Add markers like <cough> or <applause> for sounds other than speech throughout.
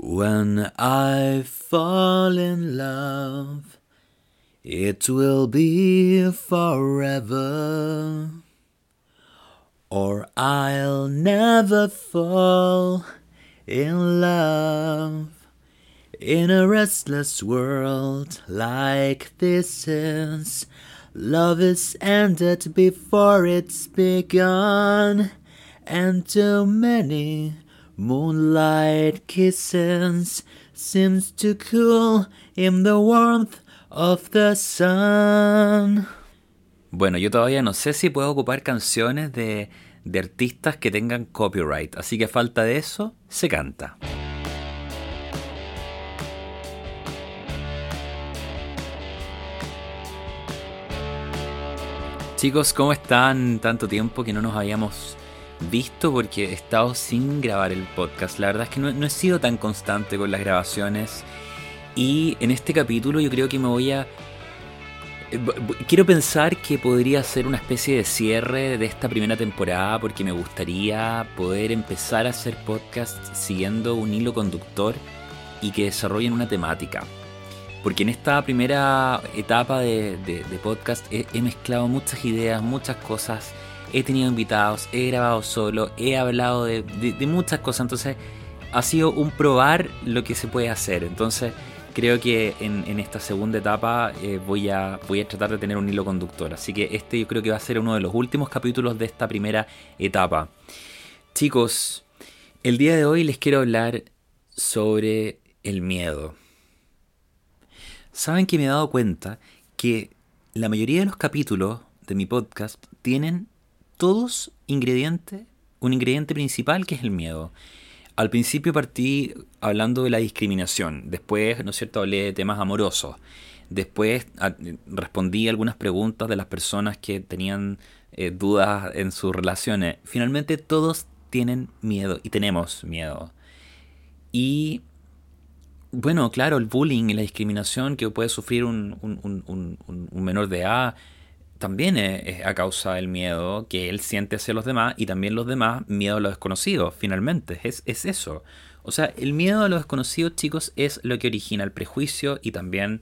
When I fall in love, it will be forever, or I'll never fall in love. In a restless world like this is, love is ended before it's begun, and too many moonlight kisses seems to cool in the warmth of the sun. Bueno, yo todavía no sé si puedo ocupar canciones de, de artistas que tengan copyright, así que a falta de eso, se canta. Chicos, ¿cómo están? Tanto tiempo que no nos habíamos visto porque he estado sin grabar el podcast. La verdad es que no, he sido tan constante con las grabaciones. Y en este capítulo yo creo que me voy a... Eh, quiero pensar que podría ser una especie de cierre de esta primera temporada porque me gustaría poder empezar a hacer podcast siguiendo un hilo conductor y que desarrollen una temática. Porque en esta primera etapa de, podcast he, mezclado muchas ideas, muchas cosas, he tenido invitados, he grabado solo, he hablado de, muchas cosas, entonces ha sido un probar lo que se puede hacer. Entonces creo que en, esta segunda etapa eh, voy, a, voy a tratar de tener un hilo conductor. Así que este yo creo que va a ser uno de los últimos capítulos de esta primera etapa. Chicos, el día de hoy les quiero hablar sobre el miedo. Saben que me he dado cuenta que la mayoría de los capítulos de mi podcast tienen todos ingredientes, un ingrediente principal que es el miedo. Al principio partí hablando de la discriminación, después, ¿no es cierto?, hablé de temas amorosos, después respondí algunas preguntas de las personas que tenían eh, dudas en sus relaciones. Finalmente todos tienen miedo y tenemos miedo. Y bueno, claro, el bullying y la discriminación que puede sufrir un, menor de edad también es, a causa del miedo que él siente hacia los demás y también los demás miedo a lo desconocido, finalmente, es, es eso. O sea, el miedo a lo desconocido, chicos, es lo que origina el prejuicio y también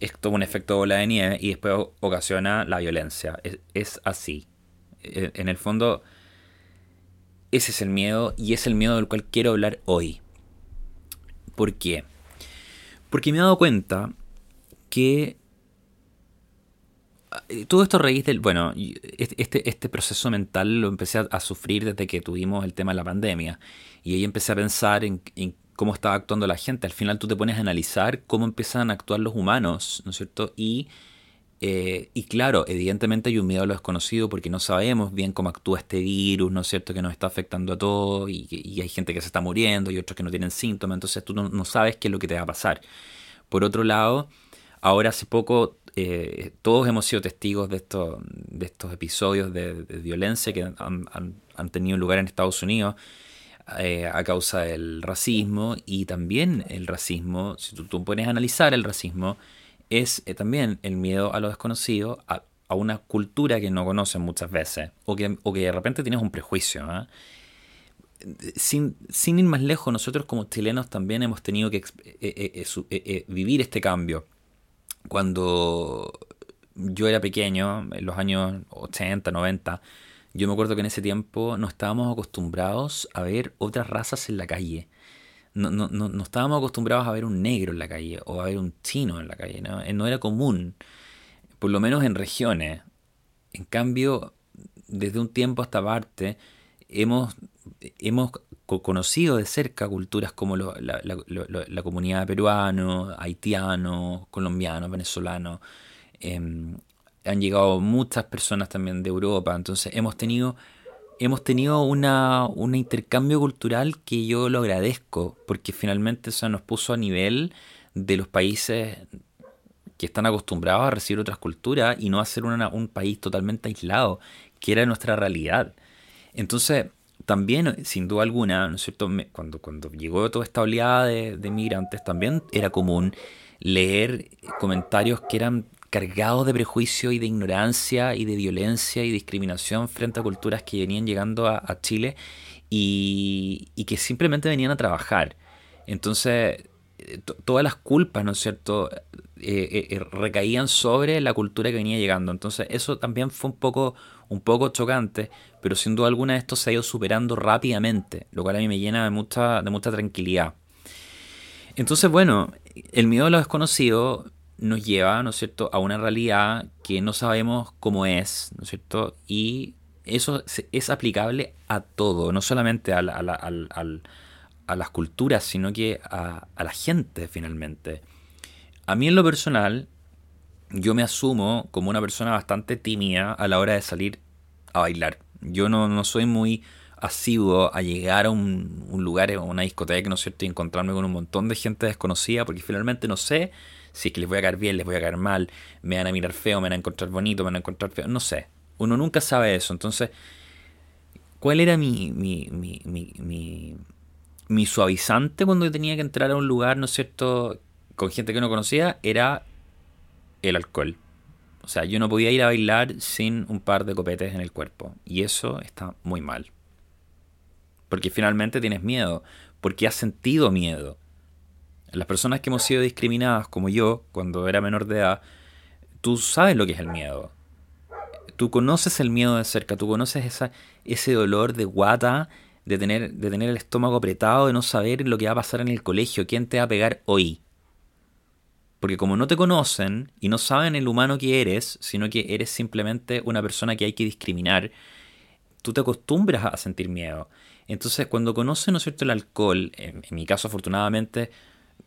es todo un efecto bola de nieve y después ocasiona la violencia. Es, es así. E, en el fondo, ese es el miedo y es el miedo del cual quiero hablar hoy. ¿Por qué? Porque me he dado cuenta que todo esto a raíz del. Bueno, este, este proceso mental lo empecé a, sufrir desde que tuvimos el tema de la pandemia. Y ahí empecé a pensar en, cómo estaba actuando la gente. Al final tú te pones a analizar cómo empiezan a actuar los humanos, ¿no es cierto? Y, eh, y claro, evidentemente hay un miedo a lo desconocido porque no sabemos bien cómo actúa este virus, ¿no es cierto? Que nos está afectando a todos y, y hay gente que se está muriendo y otros que no tienen síntomas. Entonces tú no, no sabes qué es lo que te va a pasar. Por otro lado, ahora hace poco eh, todos hemos sido testigos de, esto, de estos episodios de, violencia que han, tenido lugar en Estados Unidos eh, a causa del racismo y también el racismo, si tú, puedes analizar el racismo, es eh, también el miedo a lo desconocido, a, una cultura que no conocen muchas veces o que, o que de repente tienes un prejuicio. ¿ah? Sin, sin, ir más lejos, nosotros como chilenos también hemos tenido que vivir este cambio cuando yo era pequeño, en los años 80, 90, yo me acuerdo que en ese tiempo no estábamos acostumbrados a ver otras razas en la calle. No, no, no, estábamos acostumbrados a ver un negro en la calle o a ver un chino en la calle. ¿no? Eh, no era común, por lo menos en regiones. En cambio, desde un tiempo a esta parte, hemos, hemos conocido de cerca culturas como la, la, comunidad peruano, haitiano, colombiano, venezolano. Em, han llegado muchas personas también de Europa, entonces hemos tenido, hemos tenido una, un intercambio cultural que yo lo agradezco, porque finalmente eso nos puso a nivel de los países que están acostumbrados a recibir otras culturas y no a ser un país totalmente aislado, que era nuestra realidad. Entonces, también, sin duda alguna, ¿no es cierto? Cuando, cuando llegó toda esta oleada de, de migrantes, también era común leer comentarios que eran cargados de prejuicio y de ignorancia y de violencia y discriminación frente a culturas que venían llegando a, Chile y, y, que simplemente venían a trabajar. Entonces, todas las culpas, ¿no es cierto?, recaían sobre la cultura que venía llegando. Entonces, eso también fue un poco, un poco chocante, pero sin duda alguna esto se ha ido superando rápidamente, lo cual a mí me llena de mucha, de mucha tranquilidad. Entonces, bueno, el miedo a lo desconocido nos lleva, ¿no es cierto?, a una realidad que no sabemos cómo es, ¿no es cierto? Y eso es aplicable a todo, no solamente a, las culturas, sino que a, la gente finalmente. A mí en lo personal, yo me asumo como una persona bastante tímida a la hora de salir a bailar. Yo no, no soy muy asiduo a llegar a un, lugar, a una discoteca, ¿no es cierto?, y encontrarme con un montón de gente desconocida, porque finalmente no sé si es que les voy a caer bien, les voy a caer mal, me van a mirar feo, me van a encontrar bonito, me van a encontrar feo, no sé. Uno nunca sabe eso. Entonces, ¿cuál era mi, mi, mi, mi, mi suavizante cuando tenía que entrar a un lugar, ¿no es cierto?, con gente que no conocía, era el alcohol. O sea, yo no podía ir a bailar sin un par de copetes en el cuerpo. Y eso está muy mal. Porque finalmente tienes miedo, porque has sentido miedo. Las personas que hemos sido discriminadas, como yo, cuando era menor de edad, tú sabes lo que es el miedo. Tú conoces el miedo de cerca, tú conoces esa, ese dolor de guata, de tener, de tener el estómago apretado, de no saber lo que va a pasar en el colegio, quién te va a pegar hoy. Porque como no te conocen y no saben el humano que eres, sino que eres simplemente una persona que hay que discriminar, tú te acostumbras a sentir miedo. Entonces, cuando conocen, ¿no cierto?, el alcohol, en, mi caso, afortunadamente,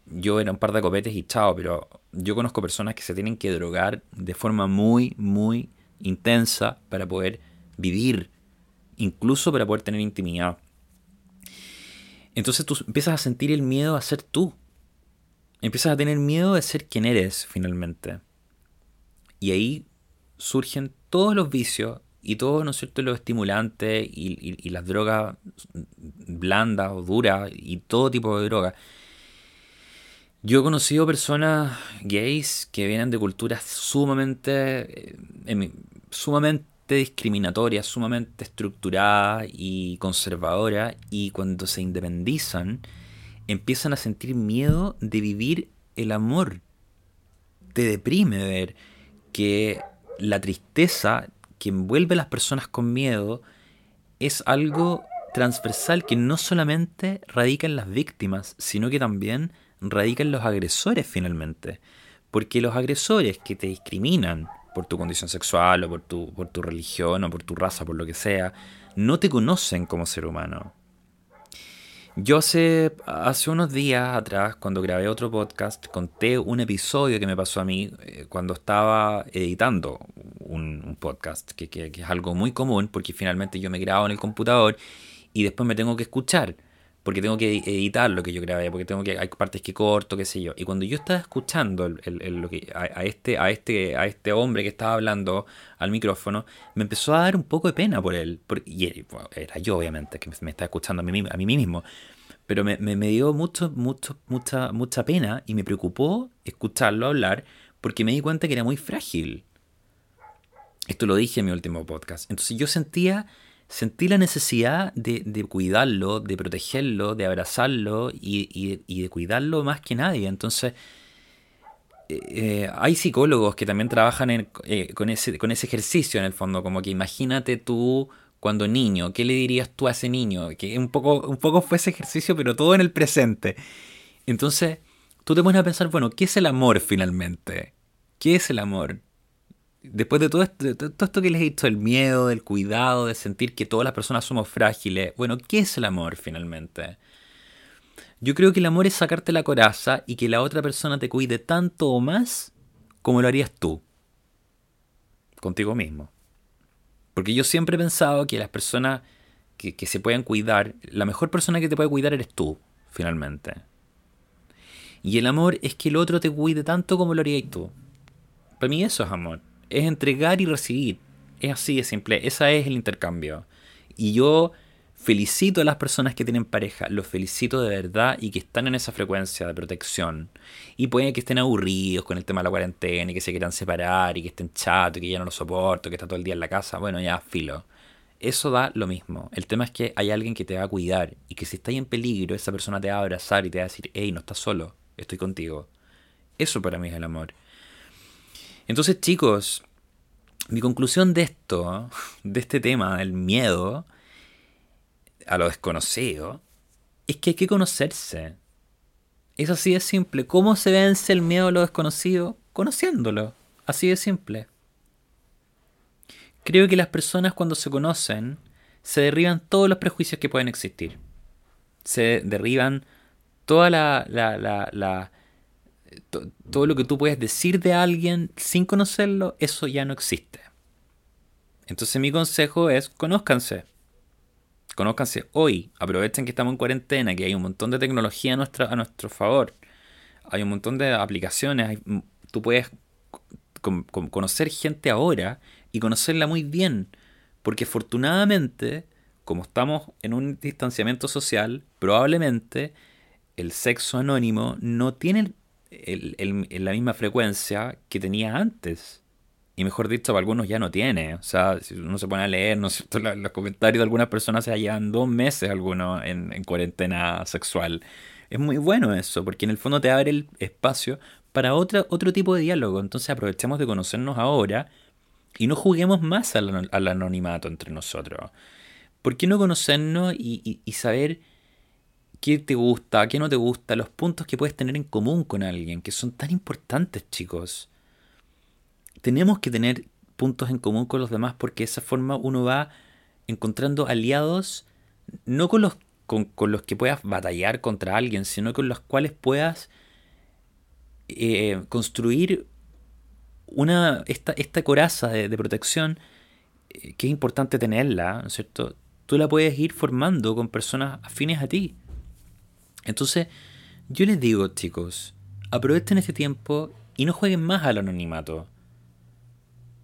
yo era un par de copetes y chao, pero yo conozco personas que se tienen que drogar de forma muy, muy intensa para poder vivir, incluso para poder tener intimidad. Entonces tú empiezas a sentir el miedo a ser tú. Empiezas a tener miedo de ser quien eres finalmente. Y ahí surgen todos los vicios y todo, ¿no es cierto?, los estimulantes y, las drogas blandas o duras y todo tipo de drogas. Yo he conocido personas gays que vienen de culturas sumamente, eh, sumamente discriminatorias, sumamente estructuradas y conservadoras, y cuando se independizan, empiezan a sentir miedo de vivir el amor. Te deprime ver que la tristeza que envuelve a las personas con miedo es algo transversal que no solamente radica en las víctimas, sino que también radica en los agresores finalmente. Porque los agresores que te discriminan por tu condición sexual o por tu, por tu religión o por tu raza, por lo que sea, no te conocen como ser humano. Yo hace, hace unos días atrás, cuando grabé otro podcast, conté un episodio que me pasó a mí eh, cuando estaba editando un, podcast, que, que, es algo muy común porque finalmente yo me grabo en el computador y después me tengo que escuchar porque tengo que editar lo que yo grabé, porque tengo que hay partes que corto, qué sé yo. Y cuando yo estaba escuchando a, este, a, este, a este hombre que estaba hablando al micrófono, me empezó a dar un poco de pena por él. y era yo, obviamente, que me estaba escuchando a mí, a mí mismo. Pero me, me, dio mucho, mucho, mucha, mucha pena y me preocupó escucharlo hablar porque me di cuenta que era muy frágil. Esto lo dije en mi último podcast. Entonces yo sentía sentí la necesidad de, cuidarlo, de protegerlo, de abrazarlo y, de cuidarlo más que nadie. Entonces, eh, eh, hay psicólogos que también trabajan eh, con, ese, con ese ejercicio en el fondo, como que imagínate tú cuando niño, ¿qué le dirías tú a ese niño? Que un poco, un poco fue ese ejercicio, pero todo en el presente. Entonces, tú te pones a pensar, bueno, ¿qué es el amor finalmente? ¿Qué es el amor? Después de todo esto, todo esto que les he dicho, el miedo, del cuidado, de sentir que todas las personas somos frágiles, bueno, ¿qué es el amor finalmente? Yo creo que el amor es sacarte la coraza y que la otra persona te cuide tanto o más como lo harías tú, contigo mismo. Porque yo siempre he pensado que las personas que, que se pueden cuidar, la mejor persona que te puede cuidar eres tú, finalmente. Y el amor es que el otro te cuide tanto como lo harías tú. Para mí eso es amor es entregar y recibir. Es así de simple, ese es el intercambio. Y yo felicito a las personas que tienen pareja, los felicito de verdad y que están en esa frecuencia de protección. Y pueden que estén aburridos con el tema de la cuarentena y que se quieran separar y que estén chatos y que ya no lo soporto, que está todo el día en la casa. Bueno, ya filo. eso da lo mismo. El tema es que hay alguien que te va a cuidar y que si estás en peligro, esa persona te va a abrazar y te va a decir, hey, no estás solo, estoy contigo. Eso para mí es el amor. Entonces, chicos, mi conclusión de esto, <laughs> de este tema, del miedo a lo desconocido, es que hay que conocerse. Es así de simple. ¿Cómo se vence el miedo a lo desconocido? Conociéndolo. Así de simple. Creo que las personas cuando se conocen se derriban todos los prejuicios que pueden existir. Se derriban toda la, la, la, todo lo que tú puedes decir de alguien sin conocerlo, eso ya no existe. Entonces mi consejo es conózcanse. Conózcanse hoy. Aprovechen que estamos en cuarentena, que hay un montón de tecnología a, nuestra, a nuestro favor. Hay un montón de aplicaciones. tú puedes conocer gente ahora y conocerla muy bien. Porque afortunadamente, como estamos en un distanciamiento social, probablemente el sexo anónimo no tiene la misma frecuencia que tenía antes. Y mejor dicho, para algunos ya no tiene. O sea, si uno se pone a leer, ¿no es los comentarios de algunas personas se llevan dos meses algunos en, en cuarentena sexual. Es muy bueno eso, porque en el fondo te abre el espacio para otra, otro tipo de diálogo. Entonces aprovechemos de conocernos ahora y no juguemos más al, anonimato entre nosotros. ¿Por qué no conocernos y, saber qué te gusta, qué no te gusta, los puntos que puedes tener en común con alguien, que son tan importantes, chicos? Tenemos que tener puntos en común con los demás porque de esa forma uno va encontrando aliados, no con los, con, los que puedas batallar contra alguien, sino con los cuales puedas eh, construir una, esta, esta coraza de, protección, eh, que es importante tenerla, ¿no es cierto? Tú la puedes ir formando con personas afines a ti. Entonces, yo les digo, chicos, aprovechen este tiempo y no jueguen más al anonimato.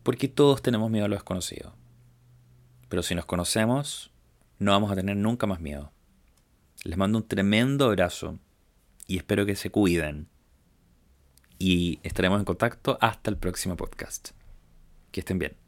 Porque todos tenemos miedo a lo desconocido. Pero si nos conocemos, no vamos a tener nunca más miedo. Les mando un tremendo abrazo y espero que se cuiden y estaremos en contacto hasta el próximo podcast. Que estén bien.